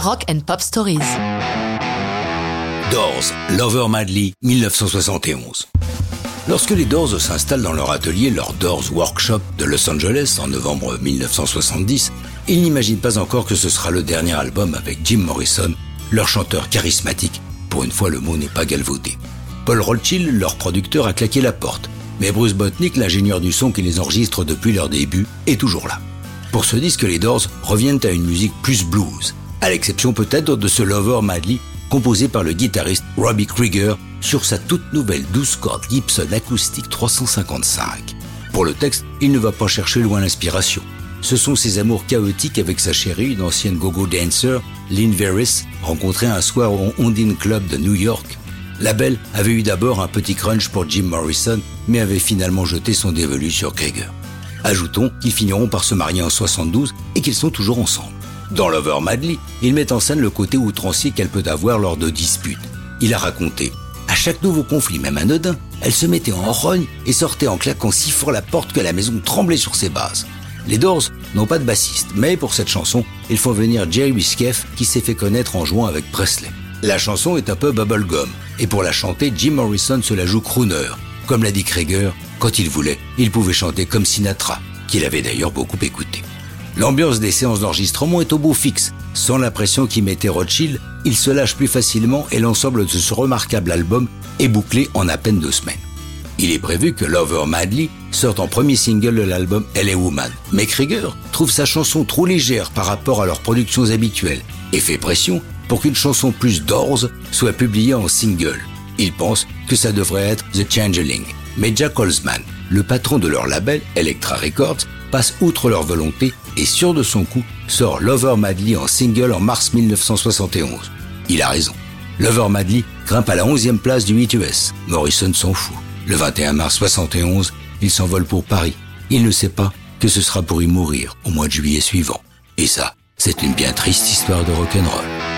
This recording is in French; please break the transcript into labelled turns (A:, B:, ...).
A: Rock and Pop Stories.
B: Doors, Lover Madly, 1971. Lorsque les Doors s'installent dans leur atelier, leur Doors Workshop de Los Angeles en novembre 1970, ils n'imaginent pas encore que ce sera le dernier album avec Jim Morrison, leur chanteur charismatique. Pour une fois, le mot n'est pas galvaudé. Paul Rothschild, leur producteur, a claqué la porte. Mais Bruce Botnick, l'ingénieur du son qui les enregistre depuis leur début, est toujours là. Pour ce disque, les Doors reviennent à une musique plus blues, à l'exception peut-être de ce Lover Madly composé par le guitariste Robbie Krieger sur sa toute nouvelle 12 cordes Gibson acoustique 355. Pour le texte, il ne va pas chercher loin l'inspiration. Ce sont ses amours chaotiques avec sa chérie, une ancienne go-go dancer, Lynn Veris, rencontrée un soir au Ondine Club de New York. La belle avait eu d'abord un petit crunch pour Jim Morrison, mais avait finalement jeté son dévolu sur Krieger. Ajoutons qu'ils finiront par se marier en 72 et qu'ils sont toujours ensemble. Dans Lover Madly, il met en scène le côté outrancier qu'elle peut avoir lors de disputes. Il a raconté à chaque nouveau conflit, même anodin, elle se mettait en rogne et sortait en claquant si fort la porte que la maison tremblait sur ses bases. Les Doors n'ont pas de bassiste, mais pour cette chanson, il faut venir Jerry Skeff qui s'est fait connaître en jouant avec Presley. La chanson est un peu bubblegum, et pour la chanter, Jim Morrison se la joue crooner. Comme l'a dit Krieger, quand il voulait, il pouvait chanter comme Sinatra, qu'il avait d'ailleurs beaucoup écouté. L'ambiance des séances d'enregistrement est au beau fixe. Sans l'impression qu'il mettait Rothschild, il se lâche plus facilement et l'ensemble de ce remarquable album est bouclé en à peine deux semaines. Il est prévu que Lover Madly sorte en premier single de l'album Elle est Woman. Mais Krieger trouve sa chanson trop légère par rapport à leurs productions habituelles et fait pression pour qu'une chanson plus Doors soit publiée en single. Il pense que ça devrait être The Changeling. Mais Jack Holzman, le patron de leur label Elektra Records, passe outre leur volonté et sûr de son coup sort Lover Madly en single en mars 1971. Il a raison. Lover Madly grimpe à la 11e place du 8 US. Morrison s'en fout. Le 21 mars 71, il s'envole pour Paris. Il ne sait pas que ce sera pour y mourir au mois de juillet suivant. Et ça, c'est une bien triste histoire de rock'n'roll.